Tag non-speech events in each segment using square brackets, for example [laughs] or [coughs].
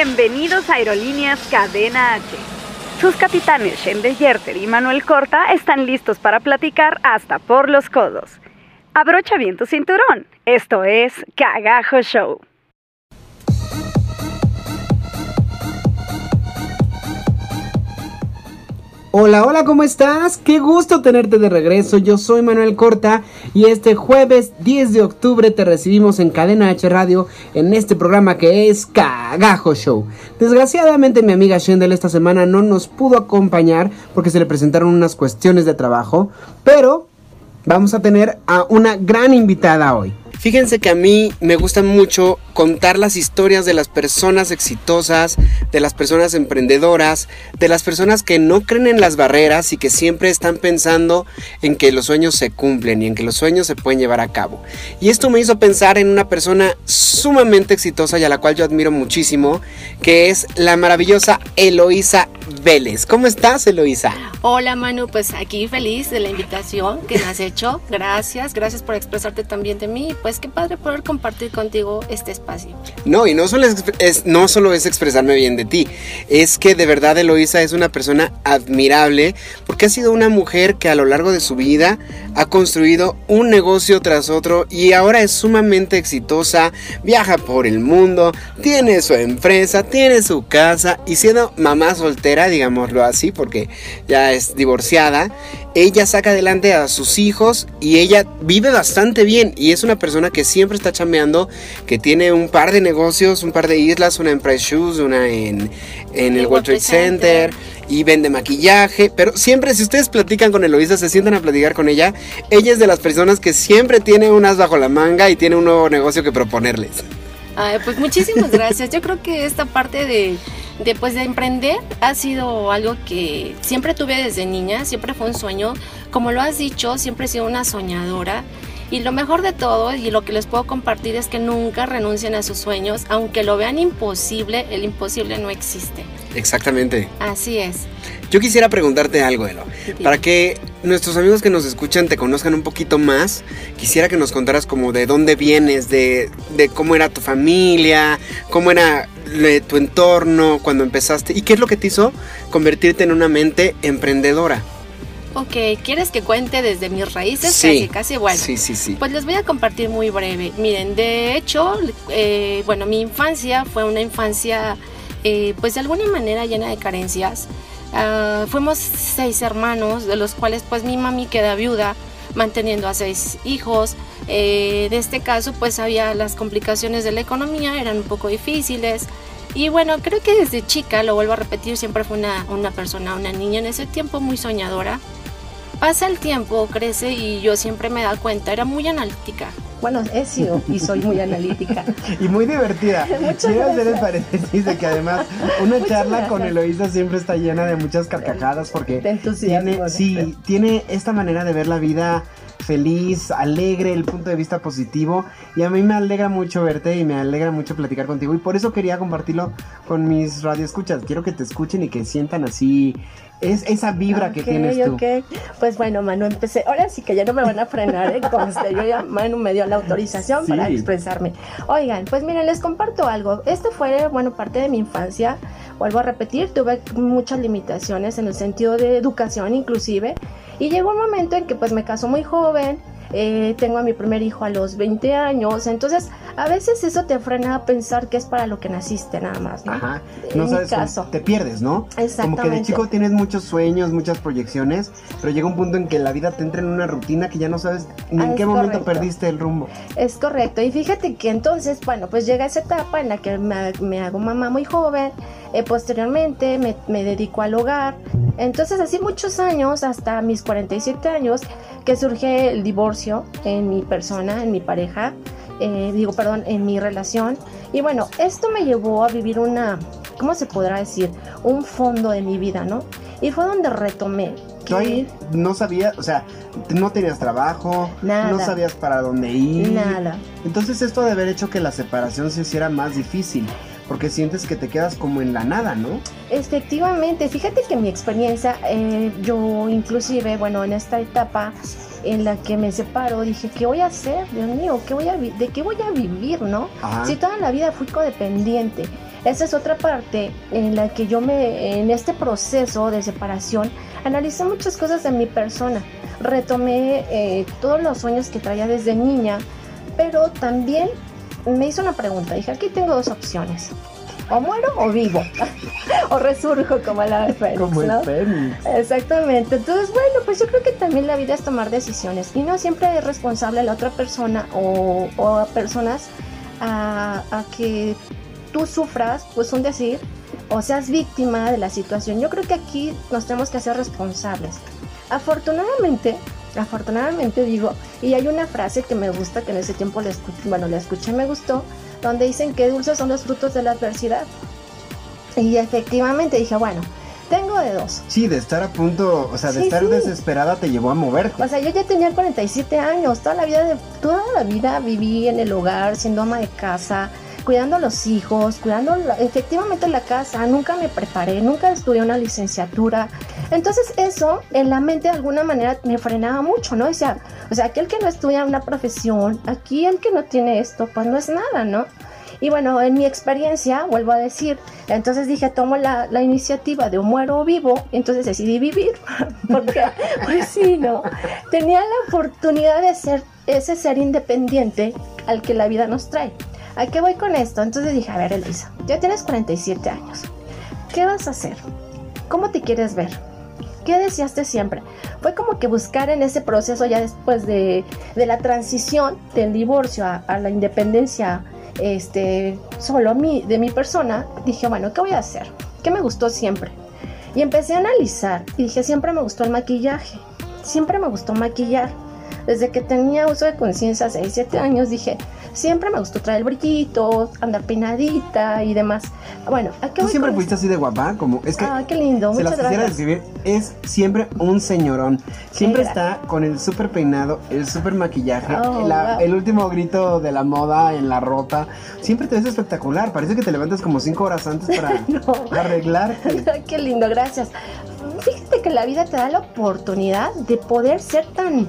Bienvenidos a Aerolíneas Cadena H. Sus capitanes Shende Yerter y Manuel Corta están listos para platicar hasta por los codos. Abrocha bien tu cinturón. Esto es Cagajo Show. Hola, hola, ¿cómo estás? Qué gusto tenerte de regreso. Yo soy Manuel Corta y este jueves 10 de octubre te recibimos en Cadena H Radio en este programa que es Cagajo Show. Desgraciadamente mi amiga Shendel esta semana no nos pudo acompañar porque se le presentaron unas cuestiones de trabajo, pero vamos a tener a una gran invitada hoy. Fíjense que a mí me gusta mucho contar las historias de las personas exitosas, de las personas emprendedoras, de las personas que no creen en las barreras y que siempre están pensando en que los sueños se cumplen y en que los sueños se pueden llevar a cabo. Y esto me hizo pensar en una persona sumamente exitosa y a la cual yo admiro muchísimo, que es la maravillosa Eloísa Vélez. ¿Cómo estás, Eloísa? Hola, Manu, pues aquí feliz de la invitación que me has hecho. Gracias, gracias por expresarte también de mí. Qué padre poder compartir contigo este espacio. No, y no solo es, no solo es expresarme bien de ti, es que de verdad Eloísa es una persona admirable porque ha sido una mujer que a lo largo de su vida ha construido un negocio tras otro y ahora es sumamente exitosa, viaja por el mundo, tiene su empresa, tiene su casa y siendo mamá soltera, digámoslo así, porque ya es divorciada, ella saca adelante a sus hijos y ella vive bastante bien y es una persona que siempre está chambeando, que tiene un par de negocios, un par de islas, una en Price Shoes, una en, el, World Trade Center, y vende maquillaje, pero siempre si ustedes platican con Eloisa, se sientan a platicar con ella, ella es de las personas que siempre tiene unas bajo la manga y tiene un nuevo negocio que proponerles. pues muchísimas gracias. Yo creo que esta parte de Después de emprender ha sido algo que siempre tuve desde niña, siempre fue un sueño. Como lo has dicho, siempre he sido una soñadora. Y lo mejor de todo y lo que les puedo compartir es que nunca renuncien a sus sueños, aunque lo vean imposible, el imposible no existe. Exactamente. Así es. Yo quisiera preguntarte algo, Elo. Para que nuestros amigos que nos escuchan te conozcan un poquito más, quisiera que nos contaras como de dónde vienes, de, de cómo era tu familia, cómo era tu entorno cuando empezaste y qué es lo que te hizo convertirte en una mente emprendedora. Ok, ¿quieres que cuente desde mis raíces? Sí. Casi, casi, bueno. Sí, sí, sí. Pues les voy a compartir muy breve. Miren, de hecho, eh, bueno, mi infancia fue una infancia, eh, pues de alguna manera llena de carencias. Ah, fuimos seis hermanos, de los cuales pues mi mami queda viuda, manteniendo a seis hijos. Eh, de este caso pues había las complicaciones de la economía, eran un poco difíciles. Y bueno, creo que desde chica, lo vuelvo a repetir, siempre fue una, una persona, una niña en ese tiempo muy soñadora. Pasa el tiempo, crece y yo siempre me da cuenta, era muy analítica. Bueno, he sido y soy muy analítica. [laughs] y muy divertida. Quiero hacer el paréntesis de que además [laughs] una charla con Eloísa siempre está llena de muchas carcajadas porque tiene, sí, tiene esta manera de ver la vida feliz, alegre, el punto de vista positivo. Y a mí me alegra mucho verte y me alegra mucho platicar contigo. Y por eso quería compartirlo con mis radioescuchas. Quiero que te escuchen y que sientan así es esa vibra que tienes tú. Okay. Pues bueno, Manu, empecé. Ahora sí que ya no me van a frenar, ¿eh? Yo ya, Manu me dio la autorización para expresarme. Oigan, pues miren, les comparto algo. Este fue, bueno, parte de mi infancia. Vuelvo a repetir, tuve muchas limitaciones en el sentido de educación, inclusive. Y llegó un momento en que pues me casó muy joven, eh, tengo a mi primer hijo a los 20 años, entonces a veces eso te frena a pensar que es para lo que naciste nada más, ¿no? Ajá, no sabes, caso. te pierdes, ¿no? Exactamente. Como que de chico tienes muchos sueños, muchas proyecciones, pero llega un punto en que la vida te entra en una rutina que ya no sabes ni en qué momento perdiste el rumbo. Es correcto, y fíjate que entonces, bueno, pues llega esa etapa en la que me, hago mamá muy joven, eh, posteriormente me, me dedico al hogar, entonces así muchos años, hasta mis 47 años, que surge el divorcio en mi persona, en mi pareja, eh, digo, perdón, en mi relación. Y bueno, esto me llevó a vivir una, ¿cómo se podrá decir? Un fondo de mi vida, ¿no? Y fue donde retomé. ¿Tú ahí no sabías, o sea, no tenías trabajo, nada, no sabías para dónde ir? Nada. Entonces esto de haber hecho que la separación se hiciera más difícil porque sientes que te quedas como en la nada, ¿no? Efectivamente, fíjate que mi experiencia, eh, yo inclusive, bueno, en esta etapa en la que me separo, dije, ¿qué voy a hacer? Dios mío, ¿qué voy a ¿de qué voy a vivir, no? Si toda la vida fui codependiente. esa es otra parte en la que yo me, en este proceso de separación, analicé muchas cosas de mi persona. Retomé eh, todos los sueños que traía desde niña, pero también me hizo una pregunta. Dije, aquí tengo dos opciones. O muero o vivo. [laughs] o resurjo como la Fénix. Como el ¿no? Fénix. Exactamente. Entonces, bueno, pues yo creo que también la vida es tomar decisiones. Y no siempre es responsable a la otra persona o, o a personas a, a que tú sufras, pues un decir, o seas víctima de la situación. Yo creo que aquí nos tenemos que hacer responsables. Afortunadamente, afortunadamente digo, y hay una frase que me gusta, que en ese tiempo la escuché, bueno, la escuché, me gustó, donde dicen que dulces son los frutos de la adversidad. Y efectivamente dije, bueno, tengo de dos. Sí, de estar a punto, o sea, de Sí, estar sí. desesperada te llevó a moverte. O sea, yo ya tenía 47 años, toda la vida de, toda la vida viví en el hogar, siendo ama de casa, cuidando a los hijos, cuidando efectivamente la casa, nunca me preparé, nunca estudié una licenciatura. Entonces eso en la mente de alguna manera me frenaba mucho, ¿no? O sea, o sea, aquel que no estudia una profesión, aquí el que no tiene esto, pues no es nada, ¿no? Y bueno, en mi experiencia, vuelvo a decir, entonces dije, tomo la, la iniciativa de o muero vivo, entonces decidí vivir, [laughs] porque, pues sí, ¿no? Tenía la oportunidad de ser ese ser independiente al que la vida nos trae. ¿A qué voy con esto? Entonces dije, a ver, Elisa, ya tienes 47 años. ¿Qué vas a hacer? ¿Cómo te quieres ver? ¿Qué deseaste siempre? Fue como que buscar en ese proceso ya después de, de la transición del divorcio a, la independencia este, solo de mi persona, dije, bueno, ¿qué voy a hacer? ¿Qué me gustó siempre? Y empecé a analizar y dije, siempre me gustó el maquillaje, siempre me gustó maquillar. Desde que tenía uso de conciencia, 6, 7 años, dije, siempre me gustó traer el brillito, andar peinadita y demás. Bueno, ¿a qué ¿Tú siempre fuiste así de guapa? Como, es que Ah, qué lindo, se las muchas quisiera gracias. describir, es siempre un señorón. Siempre Qué está con el súper peinado, el súper maquillaje, Oh, la- wow. el último grito de la moda en la ropa. Siempre te ves espectacular. Parece que te levantas como cinco horas antes para [laughs] arreglarte. Ay, [laughs] Qué lindo, gracias. Fíjate que la vida te da la oportunidad de poder ser tan,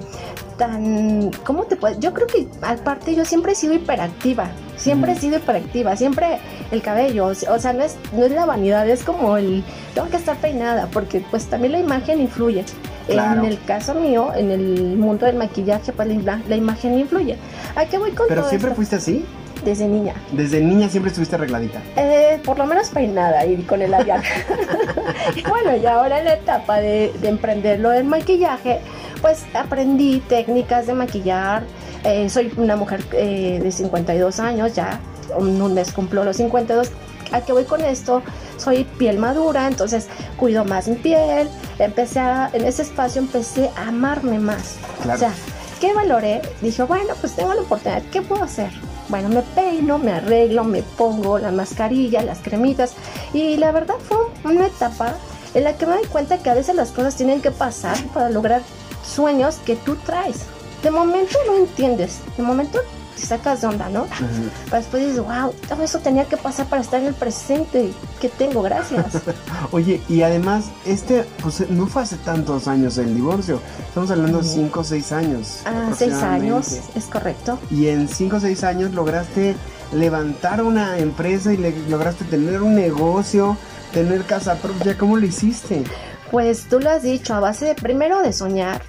tan, ¿cómo te puedes? Yo creo que aparte yo siempre he sido hiperactiva, siempre he sido hiperactiva, siempre el cabello, o sea, no es, no es la vanidad, es como el, tengo que estar peinada, porque pues también la imagen influye. Claro. En el caso mío, en el mundo del maquillaje, pues la, la imagen influye. ¿A qué voy con Pero todo siempre esto? fuiste así. Desde niña. Desde niña siempre estuviste arregladita. Eh, por lo menos peinada y con el labial. [laughs] [laughs] bueno, y ahora en la etapa de, de emprender lo del maquillaje, pues aprendí técnicas de maquillar. Eh, soy una mujer eh, de 52 años, ya un mes cumplo los 52. ¿A qué voy con esto? Soy piel madura, entonces cuido más mi piel. Empecé a, en ese espacio empecé a amarme más. Claro. O sea, ¿qué valoré? Dije, bueno, pues tengo la oportunidad, ¿qué puedo hacer? Bueno, me peino, me arreglo, me pongo la mascarilla, las cremitas. Y la verdad fue una etapa en la que me doy cuenta que a veces las cosas tienen que pasar para lograr sueños que tú traes. De momento no entiendes, de momento te sacas de onda, ¿no? [laughs] Pero después dices, wow, todo eso tenía que pasar para estar en el presente que tengo, gracias. [laughs] Oye, y además, este, pues no fue hace tantos años el divorcio. Estamos hablando de 5 o 6 años. Ah, seis años, aproximadamente. es correcto. Y en 5 o 6 años lograste levantar una empresa y le- lograste tener un negocio, tener casa propia. ¿Cómo lo hiciste? Pues tú lo has dicho, a base de, primero de soñar.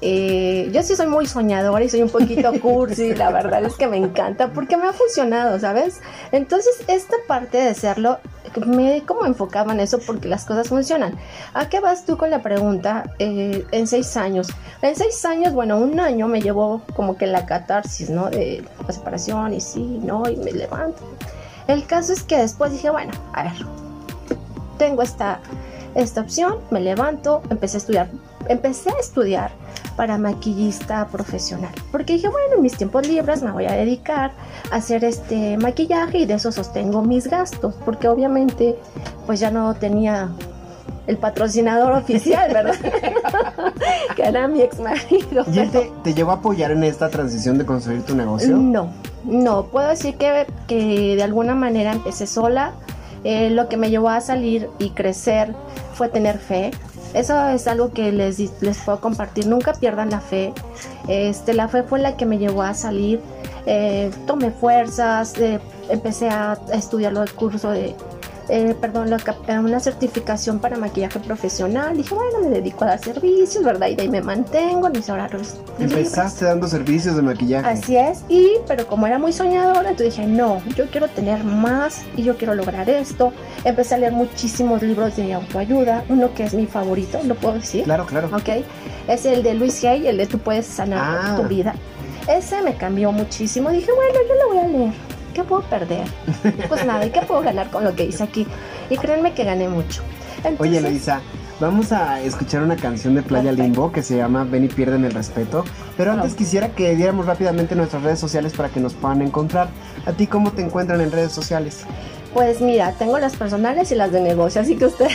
Eh, yo sí soy muy soñadora y soy un poquito [laughs] cursi, la verdad es que me encanta porque me ha funcionado, ¿sabes? Entonces esta parte de serlo, me como enfocaba en eso porque las cosas funcionan. ¿A qué vas tú con la pregunta? Eh, en seis años. En seis años, bueno, un año me llevó como que la catarsis, ¿no? De la separación y sí, no, y me levanto. El caso es que después dije, bueno, a ver, tengo esta, esta opción, me levanto, empecé a estudiar. Empecé a estudiar para maquillista profesional, porque dije, bueno, en mis tiempos libres me voy a dedicar a hacer este maquillaje y de eso sostengo mis gastos, porque obviamente pues ya no tenía el patrocinador oficial, ¿verdad? [laughs] que era mi ex marido. ¿Y él te, te llegó a apoyar en esta transición de construir tu negocio? No, no, puedo decir que, que de alguna manera empecé sola. Eh, lo que me llevó a salir y crecer fue tener fe. Eso es algo que les, les puedo compartir. Nunca pierdan la fe. Este, la fe fue la que me llevó a salir. Eh, tomé fuerzas, eh, empecé a estudiar el curso de eh, perdón, una certificación para maquillaje profesional. Dije, bueno, me dedico a dar servicios, ¿verdad? Y de ahí me mantengo, mis horarios. Empezaste dando servicios de maquillaje. Así es, y pero como era muy soñadora, entonces dije, no, yo quiero tener más y yo quiero lograr esto. Empecé a leer muchísimos libros de autoayuda, uno que es mi favorito, ¿lo puedo decir? Claro, claro. Ok, es el de Luis Hay, el de Tú puedes sanar ah. tu vida. Ese me cambió muchísimo. Dije, bueno, yo lo voy a leer ¿qué puedo perder? Pues nada, ¿y qué puedo ganar con lo que hice aquí? Y créanme que gané mucho. Oye, Luisa, vamos a escuchar una canción de Playa Limbo que se llama Ven y piérdeme el respeto. Pero antes quisiera que diéramos rápidamente nuestras redes sociales para que nos puedan encontrar. ¿A ti cómo te encuentran en redes sociales? Pues mira, tengo las personales y las de negocio, así que usted.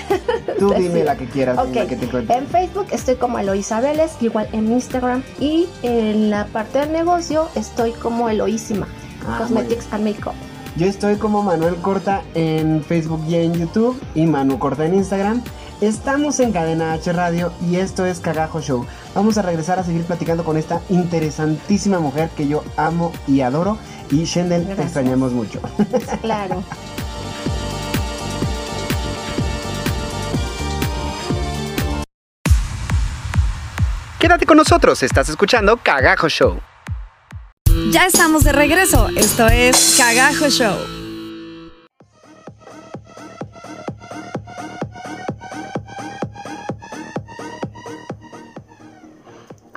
Tú [laughs] dime la que quieras, la que te En Facebook estoy como Eloisa Vélez, igual en Instagram. Y en la parte del negocio estoy como Eloísima. Ah, Cosmetics and Makeup. Yo estoy como Manuel Corta en Facebook y en YouTube y Manu Corta en Instagram. Estamos en Cadena H Radio y esto es Cagajo Show. Vamos a regresar a seguir platicando con esta interesantísima mujer que yo amo y adoro. Y Shendel, te extrañamos mucho. Claro. Quédate con nosotros, estás escuchando Cagajo Show. Ya estamos de regreso. Esto es Cagajo Show.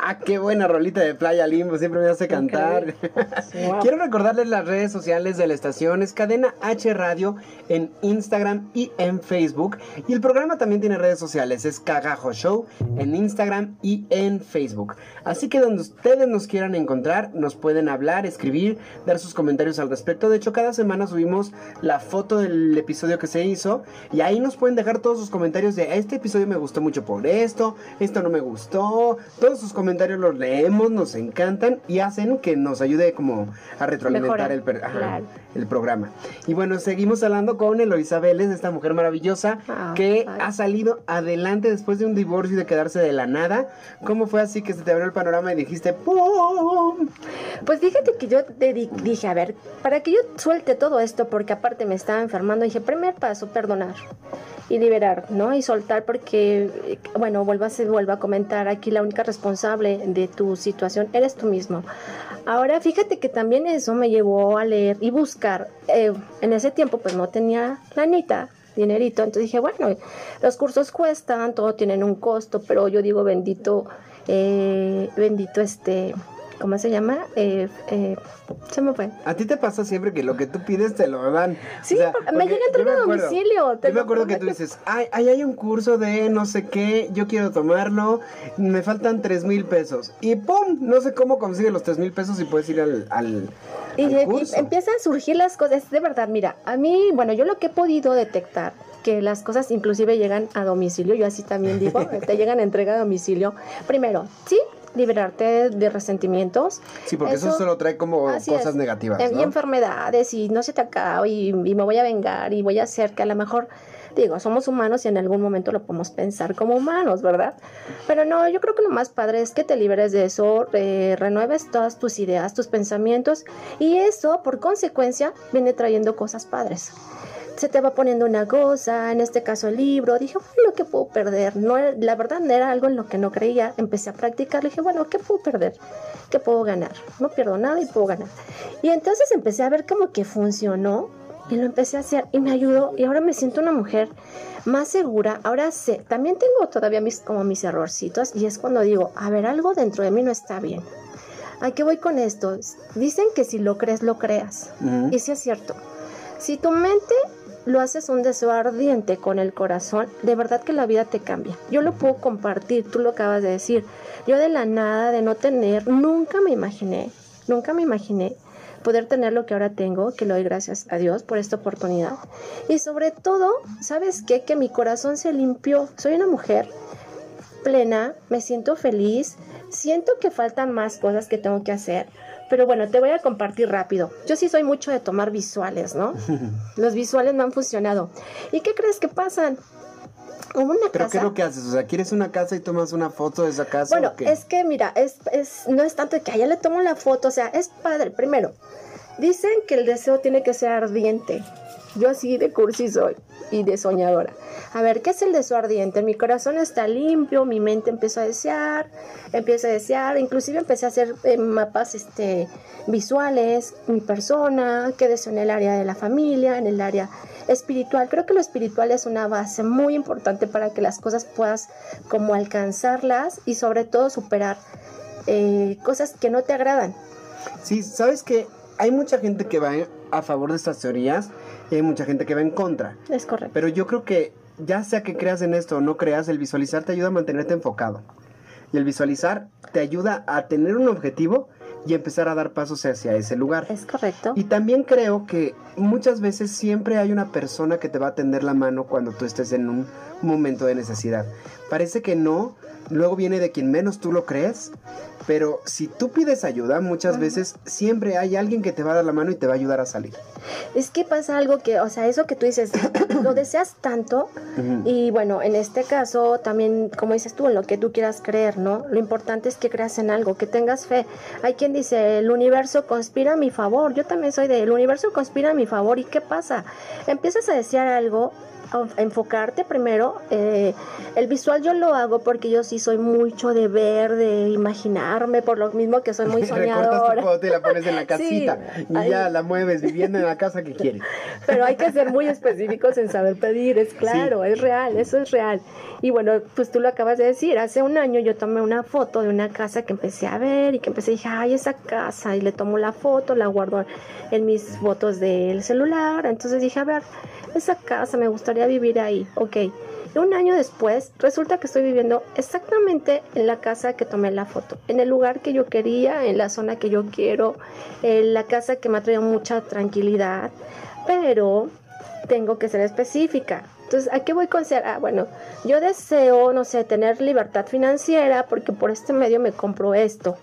Ah, qué buena rolita de Playa Limbo, siempre me hace cantar. [laughs] Quiero recordarles las redes sociales de la estación, es Cadena H Radio en Instagram y en Facebook. Y el programa también tiene redes sociales, es Cagajo Show en Instagram y en Facebook. Así que donde ustedes nos quieran encontrar, nos pueden hablar, escribir, dar sus comentarios al respecto. De hecho, cada semana subimos la foto del episodio que se hizo y ahí nos pueden dejar todos sus comentarios de este episodio me gustó mucho por esto, esto no me gustó, todos sus comentarios comentarios los leemos, nos encantan y hacen que nos ayude como a retroalimentar el, el, programa. Y bueno, seguimos hablando con Eloisa Vélez, esta mujer maravillosa ah, que ha salido adelante después de un divorcio y de quedarse de la nada. ¿Cómo fue así que se te abrió el panorama y dijiste ¡Pum! Pues fíjate que yo te dije, a ver, para que yo suelte todo esto, porque aparte me estaba enfermando, dije, primer paso, perdonar y liberar, ¿no? Y soltar porque, bueno, vuelva a, vuelva a comentar, aquí la única responsable de tu situación eres tú mismo. Ahora, fíjate que también eso me llevó a leer y buscar. Eh, en ese tiempo, pues no tenía lanita, dinerito, entonces dije, bueno, los cursos cuestan, todo tienen un costo, pero yo digo, bendito, eh, bendito este ¿cómo se llama? Eh, eh, se me fue. A ti te pasa siempre que lo que tú pides te lo dan. Sí, me llega a entregar a domicilio. yo me acuerdo que tú dices, ay, ahí hay un curso de no sé qué, yo quiero tomarlo, me faltan tres mil pesos. Y ¡pum! No sé cómo consigues los tres mil pesos y puedes ir al, al, y, empiezan a surgir las cosas. De verdad, mira, a mí, bueno, yo lo que he podido detectar que las cosas inclusive llegan a domicilio, yo así también digo, [laughs] te llegan a entrega a domicilio. Primero, sí, liberarte de resentimientos. Sí, porque eso, solo trae como cosas negativas. Y enfermedades y no se te acaba y, me voy a vengar y voy a hacer que a lo mejor digo, somos humanos y en algún momento lo podemos pensar como humanos, ¿verdad? Pero no, yo creo que lo más padre es que te liberes de eso, eh, renueves todas tus ideas, tus pensamientos y eso, por consecuencia, viene trayendo cosas padres se te va poniendo una cosa, en este caso el libro, dije, bueno, ¿qué puedo perder? No, la verdad no era algo en lo que no creía, empecé a practicar, dije, bueno, ¿qué puedo perder? ¿Qué puedo ganar? No pierdo nada y puedo ganar. Y entonces empecé a ver como que funcionó y lo empecé a hacer y me ayudó y ahora me siento una mujer más segura. Ahora sé, también tengo todavía mis, como mis errorcitos y es cuando digo, a ver, algo dentro de mí no está bien. ¿A qué voy con esto? Dicen que si lo crees, lo creas. Y sí es cierto. Si tu mente lo haces un deseo ardiente con el corazón, de verdad que la vida te cambia. Yo lo puedo compartir, tú lo acabas de decir. Yo de la nada, de no tener, nunca me imaginé, nunca me imaginé poder tener lo que ahora tengo, que lo doy gracias a Dios por esta oportunidad. Y sobre todo, ¿sabes qué? Que mi corazón se limpió. Soy una mujer plena, me siento feliz, siento que faltan más cosas que tengo que hacer, pero bueno, te voy a compartir rápido. Yo sí soy mucho de tomar visuales, ¿no? [laughs] Los visuales me han funcionado. ¿Y qué crees que pasan? Una ¿Pero qué es lo que haces? O sea, ¿quieres una casa y tomas una foto de esa casa? Bueno, es que mira, es, es, no es tanto que allá le tomo la foto, o sea, es padre. Primero, Dicen que el deseo tiene que ser ardiente. Yo así de cursi soy y de soñadora. A ver, ¿qué es el deseo ardiente? Mi corazón está limpio, mi mente empezó a desear, empiezo a desear, inclusive empecé a hacer eh, mapas este, visuales, mi persona, qué deseo en el área de la familia, en el área espiritual. Creo que lo espiritual es una base muy importante para que las cosas puedas como alcanzarlas y sobre todo superar eh, cosas que no te agradan. Sí, sabes que hay mucha gente que va a favor de estas teorías y hay mucha gente que va en contra. Es correcto. Pero yo creo que ya sea que creas en esto o no creas, el visualizar te ayuda a mantenerte enfocado. Y el visualizar te ayuda a tener un objetivo y empezar a dar pasos hacia ese lugar. Es correcto. Y también creo que muchas veces siempre hay una persona que te va a tender la mano cuando tú estés en un momento de necesidad. Parece que no, luego viene de quien menos tú lo crees, pero si tú pides ayuda, muchas veces siempre hay alguien que te va a dar la mano y te va a ayudar a salir. Es que pasa algo que, o sea, eso que tú dices, [coughs] lo deseas tanto y bueno, en este caso también, como dices tú, en lo que tú quieras creer, ¿no? Lo importante es que creas en algo, que tengas fe. Hay quien dice, el universo conspira a mi favor. Yo también soy de, el universo conspira a mi favor. ¿Y qué pasa? Empiezas a desear algo enfocarte primero. Eh, el visual yo lo hago porque yo sí soy mucho de ver, de imaginarme, por lo mismo que soy muy soñadora. [laughs] Recortas tu y la pones en la [laughs] casita y ya la mueves viviendo en la casa que quieres. [laughs] Pero hay que ser muy específicos en saber pedir, es claro, es real, eso es real. Y bueno, pues tú lo acabas de decir, hace un año yo tomé una foto de una casa que empecé a ver y que empecé a decir, ay, esa casa, y le tomo la foto, la guardo en mis fotos del celular, entonces dije, a ver, esa casa, me gustaría vivir ahí, ok. Un año después, resulta que estoy viviendo exactamente en la casa que tomé la foto, en el lugar que yo quería, en la zona que yo quiero, en la casa que me ha traído mucha tranquilidad, pero tengo que ser específica. Entonces, ¿a qué voy con ser? Ah, bueno, yo deseo, no sé, tener libertad financiera porque por este medio me compro esto.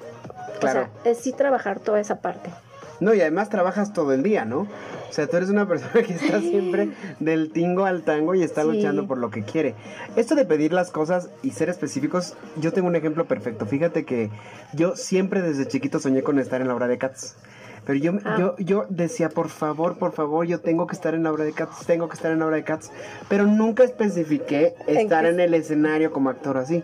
Claro. O sea, es sí trabajar toda esa parte. No, y además trabajas todo el día, ¿no? O sea, tú eres una persona que está [laughs] siempre del tingo al tango y está luchando por lo que quiere. Esto de pedir las cosas y ser específicos, yo tengo un ejemplo perfecto. Fíjate que yo siempre desde chiquito soñé con estar en la obra de Cats. Pero yo, ah. yo, yo decía, por favor, por favor, yo tengo que estar en la obra de Cats, tengo que estar en la obra de Cats. Pero nunca especifiqué estar en, en el escenario como actor así.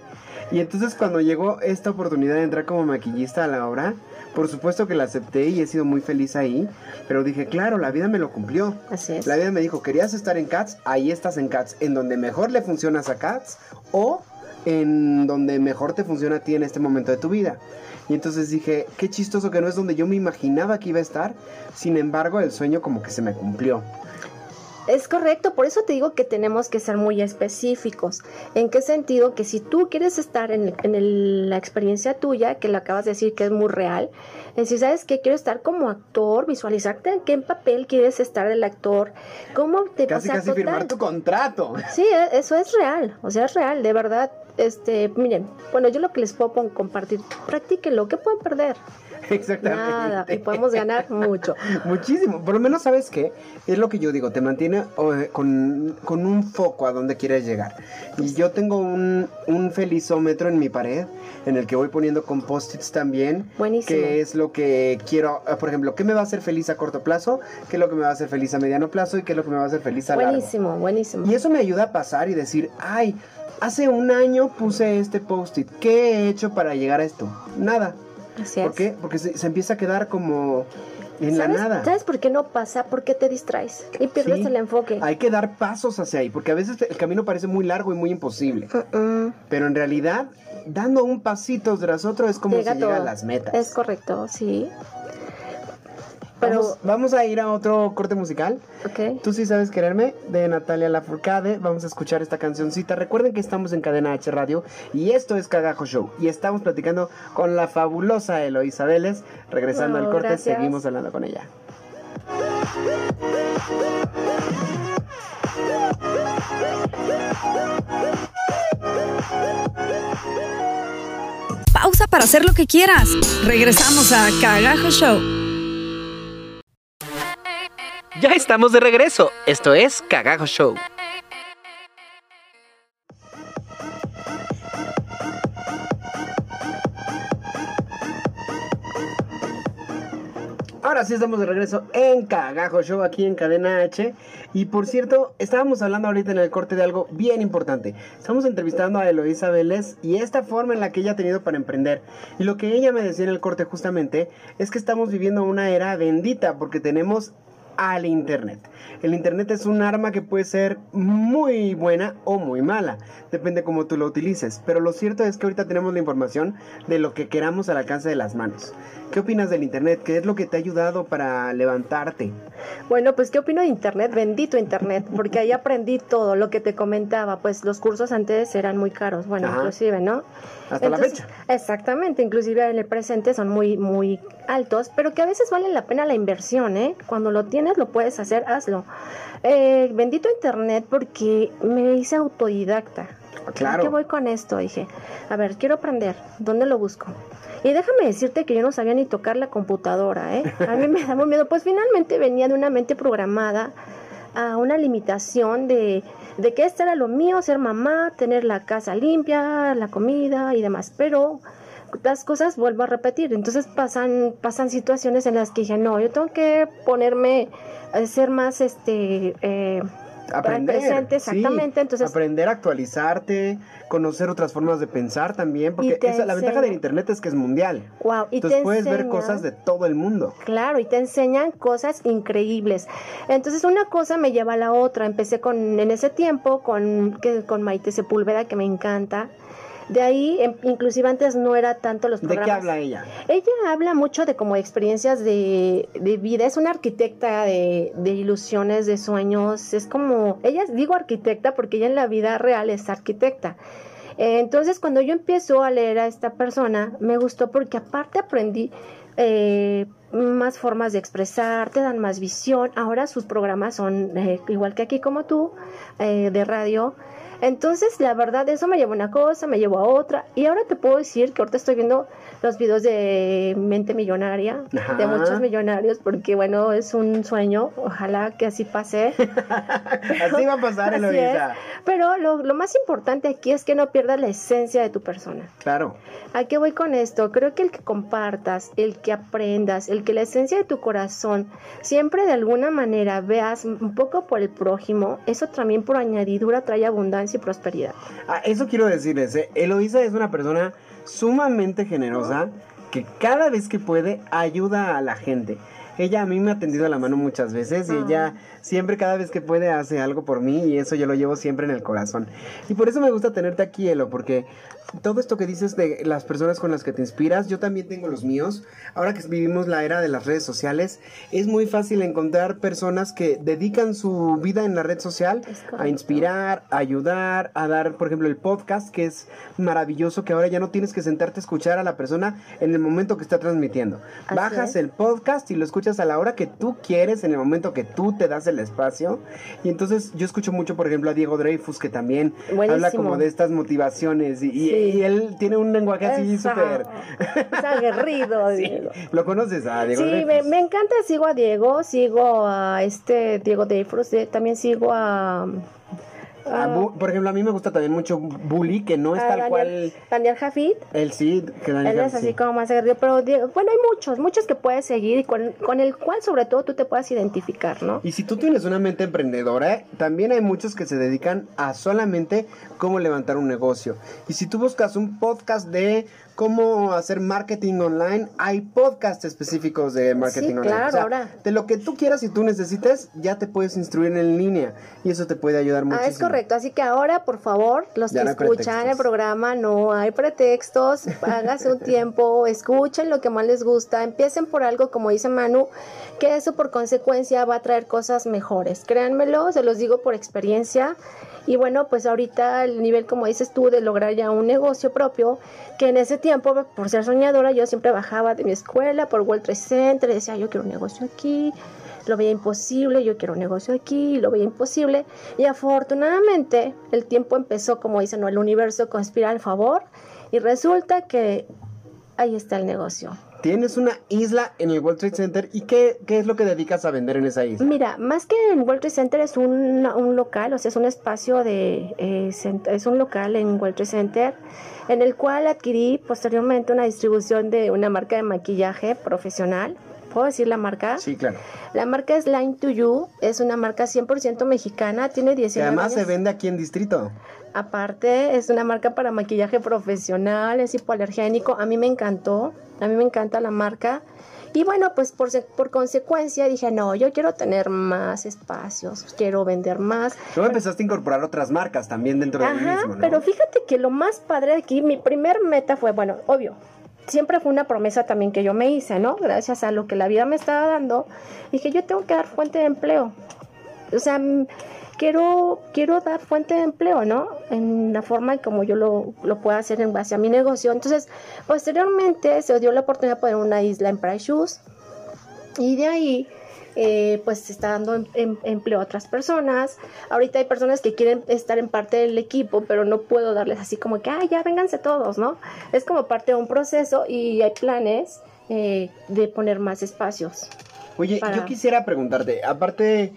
Y entonces cuando llegó esta oportunidad de entrar como maquillista a la obra, por supuesto que la acepté y he sido muy feliz ahí, pero dije, claro, la vida me lo cumplió. Así es. La vida me dijo, querías estar en Cats, ahí estás en Cats, en donde mejor le funcionas a Cats o en donde mejor te funciona a ti en este momento de tu vida. Y entonces dije, qué chistoso que no es donde yo me imaginaba que iba a estar, sin embargo el sueño como que se me cumplió. Es correcto, por eso te digo que tenemos que ser muy específicos. ¿En qué sentido? Que si tú quieres estar en, la experiencia tuya, que lo acabas de decir que es muy real, es decir, ¿sabes qué? Quiero estar como actor, visualizarte en qué papel quieres estar el actor, cómo te Casi, casi firmar tu contrato. Sí, e, eso es real, o sea, es real, de verdad. Este, miren, bueno, yo lo que les puedo compartir, practíquenlo, ¿qué pueden perder? [laughs] Exactamente. Nada, y podemos ganar mucho. [laughs] Muchísimo. Por lo menos, ¿sabes qué? Es lo que yo digo, te mantiene con, un foco a donde quieres llegar. Y yo tengo un, un felizómetro en mi pared en el que voy poniendo con post-its también. Buenísimo. Que es lo que quiero, ah, por ejemplo, ¿qué me va a hacer feliz a corto plazo? ¿Qué es lo que me va a hacer feliz a mediano plazo? ¿Y qué es lo que me va a hacer feliz a largo? Buenísimo, buenísimo. Y eso me ayuda a pasar y decir, ay, hace un año puse este post-it. ¿Qué he hecho para llegar a esto? Nada. ¿Por qué? Porque se, empieza a quedar como en la nada. ¿Sabes por qué no pasa? Porque te distraes y pierdes el enfoque. Hay que dar pasos hacia ahí, porque a veces el camino parece muy largo y muy imposible. Pero en realidad, dando un pasito tras otro es como se llega a las metas. Es correcto, sí. Pero vamos, a ir a otro corte musical. Ok. Tú sí sabes quererme, de Natalia Lafourcade. Vamos a escuchar esta cancioncita. Recuerden que estamos en Cadena H Radio y esto es Cagajo Show. Y estamos platicando con la fabulosa Eloisa Vélez. Regresando al corte, seguimos hablando con ella. Pausa para hacer lo que quieras. Regresamos a Cagajo Show. Ya estamos de regreso. Esto es Cagajo Show. Ahora sí estamos de regreso en Cagajo Show aquí en Cadena H. Y por cierto, estábamos hablando ahorita en el corte de algo bien importante. Estamos entrevistando a Eloísa Vélez y esta forma en la que ella ha tenido para emprender. Y lo que ella me decía en el corte justamente es que estamos viviendo una era bendita porque tenemos al Internet. El Internet es un arma que puede ser muy buena o muy mala, depende cómo tú lo utilices, pero lo cierto es que ahorita tenemos la información de lo que queramos al alcance de las manos. ¿Qué opinas del Internet? ¿Qué es lo que te ha ayudado para levantarte? Bueno, pues ¿qué opino de Internet? Bendito Internet, porque ahí aprendí todo lo que te comentaba, pues los cursos antes eran muy caros, bueno, inclusive, ¿no? Hasta la fecha. Exactamente, inclusive en el presente son muy, muy altos, pero que a veces vale la pena la inversión, ¿eh? Cuando lo tienes, lo puedes hacer, hazlo. Eh, bendito Internet porque me hice autodidacta. Claro. ¿A qué voy con esto? Dije, a ver, quiero aprender, ¿dónde lo busco? Y déjame decirte que yo no sabía ni tocar la computadora, ¿eh? A mí me [laughs] daba miedo. Pues finalmente venía de una mente programada a una limitación de, de que esto era lo mío, ser mamá, tener la casa limpia, la comida y demás. Pero las cosas vuelvo a repetir. Entonces pasan, pasan situaciones en las que dije, no, yo tengo que ponerme a ser más este eh, aprender, presente, exactamente. Entonces, aprender a actualizarte, conocer otras formas de pensar también, porque esa, la ventaja del internet es que es mundial. Wow, y Entonces te puedes ver cosas de todo el mundo. Claro, y te enseñan cosas increíbles. Entonces una cosa me lleva a la otra. Empecé con en ese tiempo con que con Maite Sepúlveda que me encanta. De ahí, em- inclusive antes no era tanto los ¿De programas. qué habla ella? Ella habla mucho de como experiencias de, de vida, es una arquitecta de, de ilusiones, de sueños, es como, ella digo arquitecta porque ella en la vida real es arquitecta. Eh, entonces cuando yo empiezo a leer a esta persona, me gustó porque aparte aprendí eh, más formas de expresar, te dan más visión, ahora sus programas son eh, igual que aquí como tú, eh, de radio. Entonces, la verdad, eso me llevó a una cosa, me llevó a otra. Y ahora te puedo decir que ahorita estoy viendo los videos de Mente Millonaria, Ajá. de muchos millonarios, porque bueno, es un sueño. Ojalá que así pase. [laughs] Así va a pasar, Eloisa. Pero lo, lo más importante aquí es que no pierdas la esencia de tu persona. Claro. ¿A qué voy con esto? Creo que el que compartas, el que aprendas, el que la esencia de tu corazón siempre de alguna manera veas un poco por el prójimo, eso también por añadidura trae abundancia y prosperidad. Ah, eso quiero decirles, ¿eh? Eloisa es una persona sumamente generosa que cada vez que puede ayuda a la gente. Ella a mí me ha tendido la mano muchas veces y ella siempre cada vez que puede hace algo por mí y eso yo lo llevo siempre en el corazón. Y por eso me gusta tenerte aquí, Elo, porque todo esto que dices de las personas con las que te inspiras, yo también tengo los míos. Ahora que vivimos la era de las redes sociales, es muy fácil encontrar personas que dedican su vida en la red social a inspirar, a ayudar, a dar, por ejemplo, el podcast, que es maravilloso, que ahora ya no tienes que sentarte a escuchar a la persona en el momento que está transmitiendo. Así Bajas es. el podcast y lo escuchas a la hora que tú quieres, en el momento que tú te das el espacio. Y entonces yo escucho mucho, por ejemplo, a Diego Dreyfus, que también habla como de estas motivaciones y, y- Sí. y él tiene un lenguaje así súper... es aguerrido, [laughs] Sí. ¿Lo conoces a Diego Sí, me, Dreyfus? me encanta, sigo a Diego, sigo a este Diego Dreyfus, eh, también sigo a... A Bu- por ejemplo, a mí me gusta también mucho Bully, que no es a tal Daniel, cual... Daniel Jafid. Él sí, que Daniel Él es así sí. como más aguerrido, pero bueno, hay muchos, muchos que puedes seguir y con, con el cual sobre todo tú te puedas identificar, ¿no? Y si tú tienes una mente emprendedora, también hay muchos que se dedican a solamente cómo levantar un negocio. Y si tú buscas un podcast de cómo hacer marketing online, hay podcasts específicos de marketing online. claro, O sea, ahora. De lo que tú quieras y tú necesites, ya te puedes instruir en línea. Y eso te puede ayudar muchísimo. Ah, es correcto. Así que ahora, por favor, los Ya que no escuchan pretextos. el programa, no hay pretextos. [laughs] Hágase un tiempo, escuchen lo que más les gusta. Empiecen por algo, como dice Manu, que eso por consecuencia va a traer cosas mejores. Créanmelo, se los digo por experiencia. Y bueno, pues ahorita el nivel, como dices tú, de lograr ya un negocio propio, que en ese tiempo, por ser soñadora, yo siempre bajaba de mi escuela por World Trade Center decía, yo quiero un negocio aquí, lo veía imposible, yo quiero un negocio aquí, lo veía imposible. Y afortunadamente el tiempo empezó, como dicen, ¿no? el universo conspira al favor y resulta que ahí está el negocio. Tienes una isla en el World Trade Center y ¿qué, qué es lo que dedicas a vender en esa isla? Mira, más que en World Trade Center es un, un local, o sea, es un espacio de, eh, es un local en World Trade Center en el cual adquirí posteriormente una distribución de una marca de maquillaje profesional ¿Puedo decir la marca? Sí, claro. La marca es Line to You, es una marca 100% mexicana, tiene 19 Y además se vende aquí en Distrito. Aparte, es una marca para maquillaje profesional, es hipoalergénico. A mí me encantó, a mí me encanta la marca. Y bueno, pues por, por consecuencia dije, no, yo quiero tener más espacios, quiero vender más. Luego empezaste a incorporar otras marcas también dentro del Ajá, mismo, ¿no? pero fíjate que lo más padre de aquí, mi primer meta fue, bueno, obvio, siempre fue una promesa también que yo me hice, ¿no? Gracias a lo que la vida me estaba dando, dije, yo tengo que dar fuente de empleo. O sea, quiero, quiero dar fuente de empleo, ¿no? En la forma en como yo lo, lo pueda hacer en base a mi negocio. Entonces, posteriormente se dio la oportunidad de poner una isla en Price Shoes y de ahí eh, pues se está dando em- em- empleo a otras personas. Ahorita hay personas que quieren estar en parte del equipo, pero no puedo darles así como que, ah, ya vénganse todos, ¿no? Es como parte de un proceso y hay planes eh, de poner más espacios. Oye, para- yo quisiera preguntarte, aparte,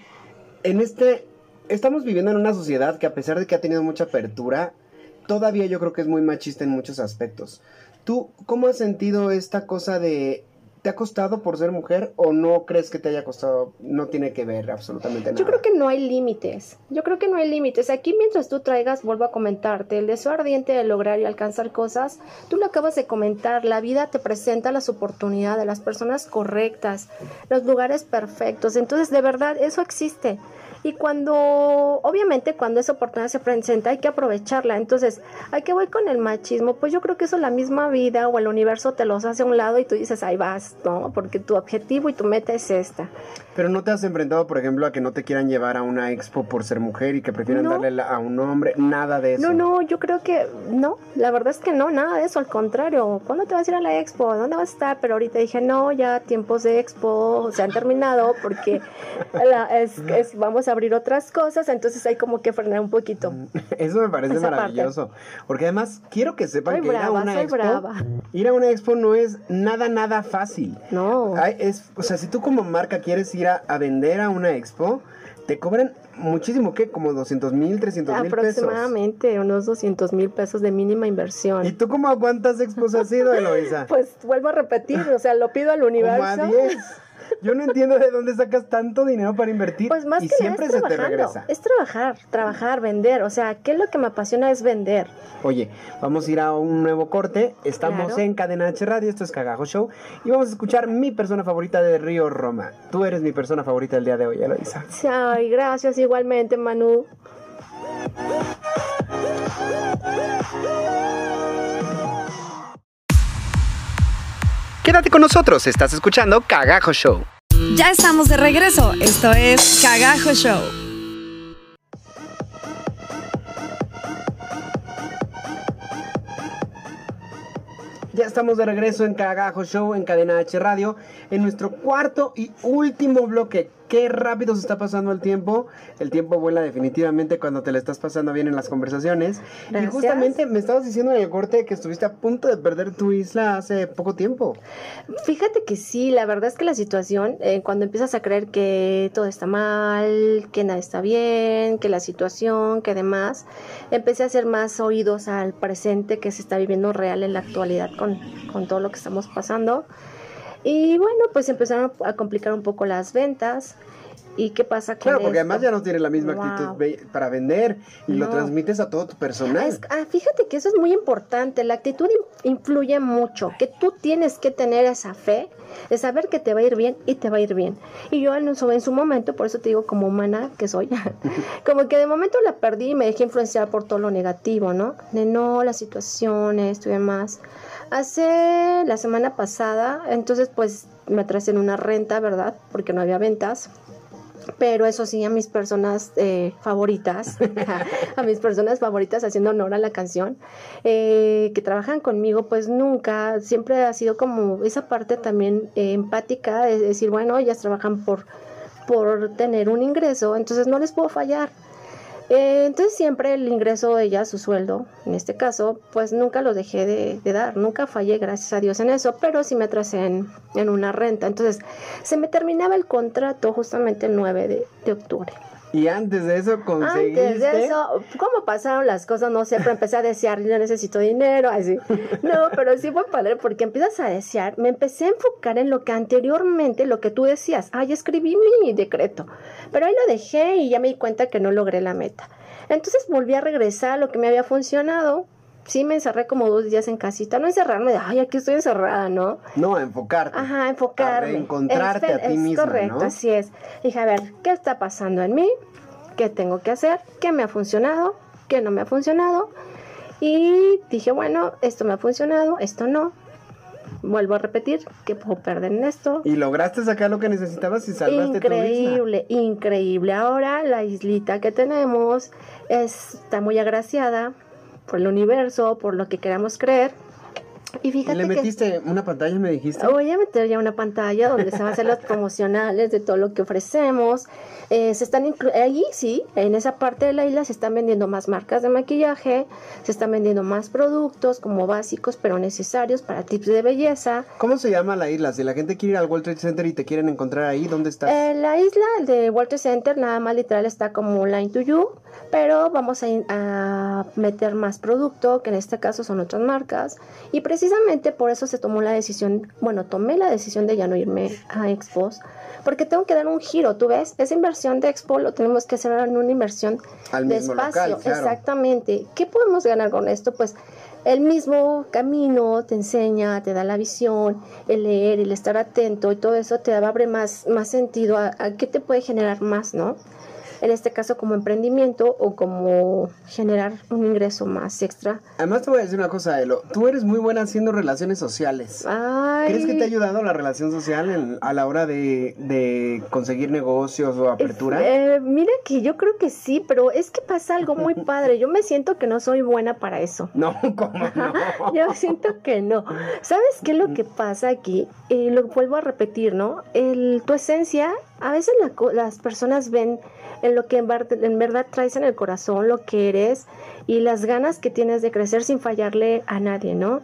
en este, estamos viviendo en una sociedad que a pesar de que ha tenido mucha apertura, todavía yo creo que es muy machista en muchos aspectos. ¿Tú cómo has sentido esta cosa de, te ha costado por ser mujer o no crees que te haya costado, no tiene que ver absolutamente nada? Yo creo que no hay límites. Yo creo que no hay límites. Aquí mientras tú traigas, vuelvo a comentarte, el deseo ardiente de lograr y alcanzar cosas, tú lo acabas de comentar, la vida te presenta las oportunidades, las personas correctas, los lugares perfectos. Entonces, de verdad, eso existe. Y cuando, obviamente, cuando esa oportunidad se presenta, hay que aprovecharla. Entonces, ¿a qué voy con el machismo? Pues yo creo que eso la misma vida o el universo te los hace a un lado y tú dices, ahí vas, ¿no? Porque tu objetivo y tu meta es esta. Pero no te has enfrentado, por ejemplo, a que no te quieran llevar a una expo por ser mujer y que prefieran No. darle a un hombre, nada de eso. No, no, yo creo que no, la verdad es que no, nada de eso, al contrario. ¿Cuándo te vas a ir a la expo? ¿Dónde vas a estar? Pero ahorita dije, no, ya tiempos de expo se han terminado porque la- es- es- vamos a abrir otras cosas, entonces hay como que frenar un poquito. [laughs] Eso me parece Esa parte. maravilloso. Porque además quiero que sepan Soy que ir a una soy expo. brava. Ir a una expo no es nada, nada fácil. No. Ay, es, o sea, si tú como marca quieres ir a, a vender a una expo, te cobran muchísimo, ¿qué? Como 200 mil, 300 mil pesos. Aproximadamente unos 200 mil pesos de mínima inversión. ¿Y tú como a cuántas expos has ido, Eloisa? [laughs] Pues vuelvo a repetir, o sea, lo pido al como a universo. 10. [laughs] [laughs] Yo no entiendo de dónde sacas tanto dinero para invertir Pues más y que siempre nada se es te regresa. Es trabajar, trabajar, vender. O sea, ¿qué es lo que me apasiona? Es vender. Oye, vamos a ir a un nuevo corte. Estamos Claro. en Cadena H Radio, esto es Cagajo Show. Y vamos a escuchar mi persona favorita de Río Roma. Tú eres mi persona favorita del día de hoy, Eloisa. Ay, gracias igualmente, Manu. Quédate con nosotros, estás escuchando Cagajo Show. Ya estamos de regreso. Esto es Cagajo Show. Ya estamos de regreso en Cagajo Show, en Cadena H Radio, en nuestro cuarto y último bloque. Qué rápido se está pasando el tiempo. El tiempo vuela definitivamente cuando te le estás pasando bien en las conversaciones. Y justamente me estabas diciendo en el corte que estuviste a punto de perder tu isla hace poco tiempo. Fíjate que sí, la verdad es que la situación, eh, cuando empiezas a creer que todo está mal, que nada está bien, que la situación, que demás, empecé a hacer más oídos al presente que se está viviendo real en la actualidad con, con todo lo que estamos pasando. Y bueno, pues empezaron a complicar un poco las ventas. ¿Y qué pasa con Claro, porque esto? además ya no tienes la misma Wow. actitud para vender y lo No. transmites a todo tu personal. Es- ah, fíjate que eso es muy importante. La actitud in- influye mucho. Que tú tienes que tener esa fe de saber que te va a ir bien y te va a ir bien. Y yo en su, en su momento, por eso te digo como humana que soy, [laughs] [laughs] como que de momento la perdí y me dejé influenciar por todo lo negativo, ¿no? De no, las situaciones, esto y demás. Hace la semana pasada, entonces pues me atrasé en una renta, ¿verdad? Porque no había ventas. Pero eso sí, a mis personas eh, favoritas, [laughs] a mis personas favoritas haciendo honor a la canción, eh, que trabajan conmigo, pues nunca, siempre ha sido como esa parte también eh, empática, de decir, bueno, ellas trabajan por, por tener un ingreso, entonces no les puedo fallar. Eh, entonces siempre el ingreso de ella, su sueldo, en este caso, pues nunca lo dejé de, de dar, nunca fallé, gracias a Dios en eso, pero sí me atrasé en, en una renta. Entonces se me terminaba el contrato justamente el 9 de, de octubre. Y antes de eso conseguiste. Antes de eso, ¿cómo pasaron las cosas? No sé, pero empecé a desear, yo necesito dinero, así. No, pero sí fue padre porque empiezas a desear. Me empecé a enfocar en lo que anteriormente, lo que tú decías. Ay, escribí mi decreto. Pero ahí lo dejé y ya me di cuenta que no logré la meta. Entonces volví a regresar a lo que me había funcionado. Sí, me encerré como dos días en casita. No encerrarme de, ay, aquí estoy encerrada, ¿no? No, enfocarte. Ajá, enfocarme. A reencontrarte a ti es misma, correcto, ¿no? así es. Dije, a ver, ¿qué está pasando en mí? ¿Qué tengo que hacer? ¿Qué me ha funcionado? ¿Qué no me ha funcionado? Y dije, bueno, esto me ha funcionado, esto no. Vuelvo a repetir, ¿qué puedo perder en esto? Y lograste sacar lo que necesitabas y salvaste tu isla. Increíble, increíble. Ahora la islita que tenemos está muy agraciada por el universo, por lo que queramos creer. Y ¿Y fíjate le que metiste una pantalla, me dijiste? voy a meter ya una pantalla donde se van a hacer los [laughs] promocionales de todo lo que ofrecemos. Eh, se están ahí sí, en esa parte de la isla se están vendiendo más marcas de maquillaje, se están vendiendo más productos como básicos pero necesarios para tips de belleza. ¿Cómo se llama la isla? Si la gente quiere ir al World Trade Center y te quieren encontrar ahí, ¿dónde estás? Eh, la isla de Walter Center nada más literal está como Line to You, pero vamos a, a meter más producto, que en este caso son otras marcas, y precisamente por eso se tomó la decisión, bueno, tomé la decisión de ya no irme a Expos, porque tengo que dar un giro, tú ves, esa inversión de Expo lo tenemos que hacer en una inversión Al de mismo espacio, local, claro. exactamente. ¿Qué podemos ganar con esto? Pues el mismo camino te enseña, te da la visión, el leer, el estar atento y todo eso te abre más, más sentido a, a qué te puede generar más, ¿no? En este caso como emprendimiento o como generar un ingreso más extra. Además te voy a decir una cosa, Elo. Tú eres muy buena haciendo relaciones sociales. Ay, ¿Crees que te ha ayudado la relación social en- a la hora de, de conseguir negocios o apertura? Eh, mira que yo creo que sí, pero es que pasa algo muy [laughs] padre. Yo me siento que no soy buena para eso. No, ¿cómo no? [laughs] Yo siento que no. ¿Sabes qué es lo que pasa aquí? Y lo vuelvo a repetir, ¿no? El, tu esencia, a veces la las personas ven en lo que en, verdad traes en el corazón, lo que eres y las ganas que tienes de crecer sin fallarle a nadie, ¿no?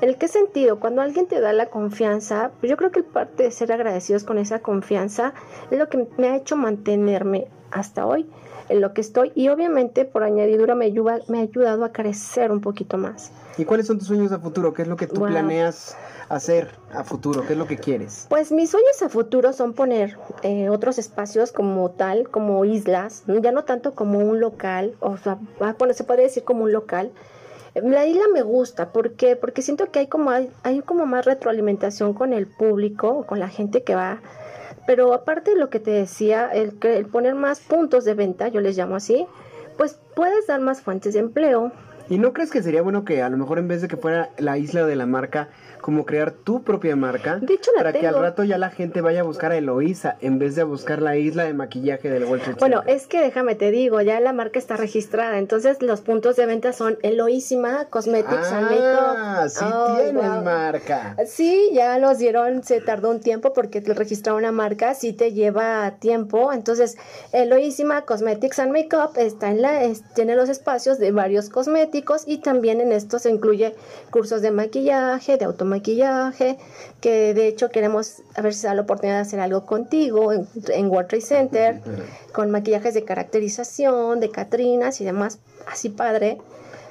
¿En qué sentido? Cuando alguien te da la confianza, yo creo que parte de ser agradecidos con esa confianza es lo que me ha hecho mantenerme hasta hoy en lo que estoy y obviamente por añadidura me ayuda, me ha ayudado a crecer un poquito más. ¿Y cuáles son tus sueños a futuro? ¿Qué es lo que tú Wow. planeas hacer a futuro? ¿Qué es lo que quieres? Pues mis sueños a futuro son poner eh, otros espacios como tal, como islas, ya no tanto como un local, o sea, ah, bueno, se puede decir como un local. La isla me gusta, ¿por qué? Porque siento que hay como, hay, hay como más retroalimentación con el público, con la gente que va. Pero aparte de lo que te decía, el, el poner más puntos de venta, yo les llamo así, pues puedes dar más fuentes de empleo, ¿Y no crees que sería bueno que a lo mejor en vez de que fuera la isla de la marca, como crear tu propia marca? De hecho, la para que al rato ya la gente vaya a buscar a Eloísa en vez de a buscar la isla de maquillaje del Trade Bueno, es que déjame te digo, ya la marca está registrada, entonces los puntos de venta son Eloísima Cosmetics and Ah, Makeup. sí Ay, tienes guau. marca. Sí, ya los dieron, se tardó un tiempo porque te registrar una marca sí te lleva tiempo. Entonces, Eloísima Cosmetics and Makeup está en la, es- tiene los espacios de varios cosméticos y también en esto se incluye cursos de maquillaje, de automaquillaje, que de hecho queremos a ver si da la oportunidad de hacer algo contigo en, en World Trade Center, con maquillajes de caracterización, de Catrinas y demás, así padre.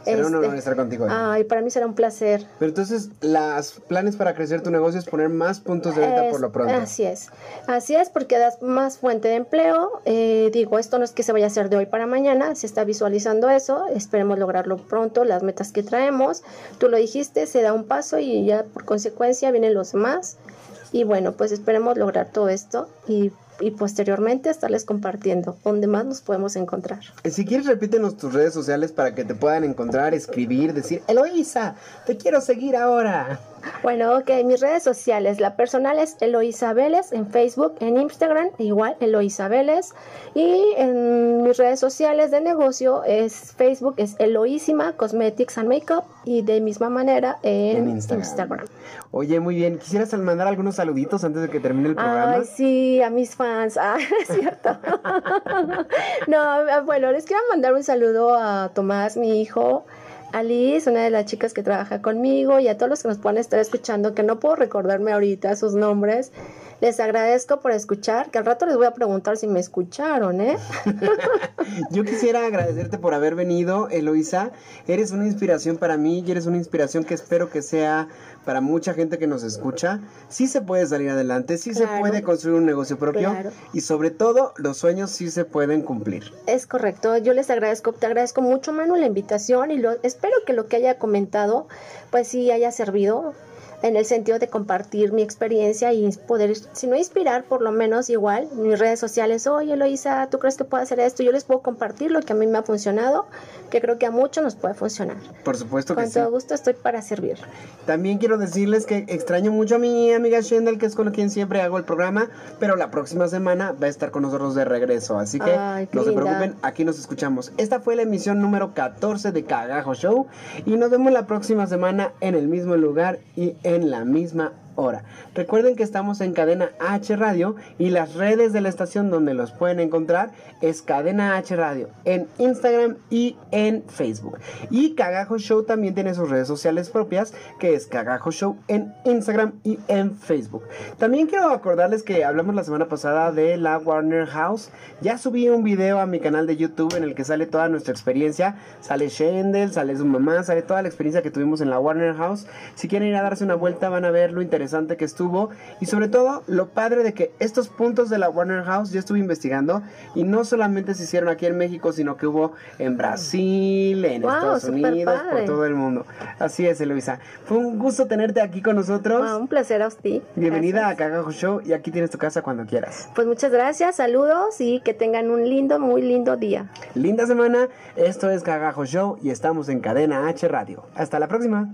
Será un Este, honor estar contigo. ahí. Ay, para mí será un placer. Pero entonces, los planes para crecer tu negocio es poner más puntos de venta Es- por lo pronto. Así es, así es porque das más fuente de empleo. Eh, digo, esto no es que se vaya a hacer de hoy para mañana, se está visualizando eso, esperemos lograrlo pronto, las metas que traemos. Tú lo dijiste, se da un paso y ya por consecuencia vienen los demás. Y bueno, pues esperemos lograr todo esto y, y posteriormente estarles compartiendo donde más nos podemos encontrar. Eh, Si quieres, repítenos tus redes sociales para que te puedan encontrar, escribir, decir, Eloísa, te quiero seguir ahora. Bueno, ok, mis redes sociales, la personal es Eloisa Vélez en Facebook, en Instagram, igual Eloisa Vélez. Y en mis redes sociales de negocio es Facebook, es Eloísima Cosmetics and Makeup y de misma manera en, En Instagram. Instagram. Oye, muy bien. ¿Quisieras mandar algunos saluditos antes de que termine el programa? Ay, sí, a mis fans. [laughs] Ah, es cierto. [laughs] no, ah, bueno, les quiero mandar un saludo a Tomás, mi hijo, a Liz, una de las chicas que trabaja conmigo, y a todos los que nos puedan estar escuchando, que no puedo recordarme ahorita sus nombres. Les agradezco por escuchar, que al rato les voy a preguntar si me escucharon, ¿eh? [laughs] Yo quisiera agradecerte por haber venido, Eloisa. Eres una inspiración para mí y eres una inspiración que espero que sea para mucha gente que nos escucha. Sí se puede salir adelante, sí se puede construir un negocio propio y sobre todo los sueños sí se pueden cumplir. Es correcto. Yo les agradezco, te agradezco mucho, Manu, la invitación y lo, espero que lo que haya comentado pues sí haya servido en el sentido de compartir mi experiencia y poder, si no inspirar, por lo menos igual, mis redes sociales, oye Eloisa, ¿tú crees que puedo hacer esto? Yo les puedo compartir lo que a mí me ha funcionado, que creo que a muchos nos puede funcionar. Por supuesto que sí. Con todo gusto estoy para servir. También quiero decirles que extraño mucho a mi amiga Shendel, que es con quien siempre hago el programa, pero la próxima semana va a estar con nosotros de regreso, así que no se preocupen, aquí nos escuchamos. Esta fue la emisión número 14 de Cagajo Show y nos vemos la próxima semana en el mismo lugar y en la misma Recuerden que estamos en Cadena H Radio y las redes de la estación donde los pueden encontrar es Cadena H Radio en Instagram y en Facebook. Y Cagajo Show también tiene sus redes sociales propias que es Cagajo Show en Instagram y en Facebook. También quiero acordarles que hablamos la semana pasada de la Warner House. Ya subí un video a mi canal de YouTube en el que sale toda nuestra experiencia. Sale Shendel, sale su mamá, sale toda la experiencia que tuvimos en la Warner House. Si quieren ir a darse una vuelta van a ver lo interesante que estuvo y sobre todo lo padre de que estos puntos de la Warner House yo estuve investigando y no solamente se hicieron aquí en México, sino que hubo en Brasil, en Estados Unidos, por todo el mundo. Así es, Eloisa. Fue un gusto tenerte aquí con nosotros. un placer a usted. Bienvenida a Cagajo Show y aquí tienes tu casa cuando quieras. Pues muchas gracias, saludos y que tengan un lindo, muy lindo día. Linda semana. Esto es Cagajo Show y estamos en Cadena H Radio. Hasta la próxima.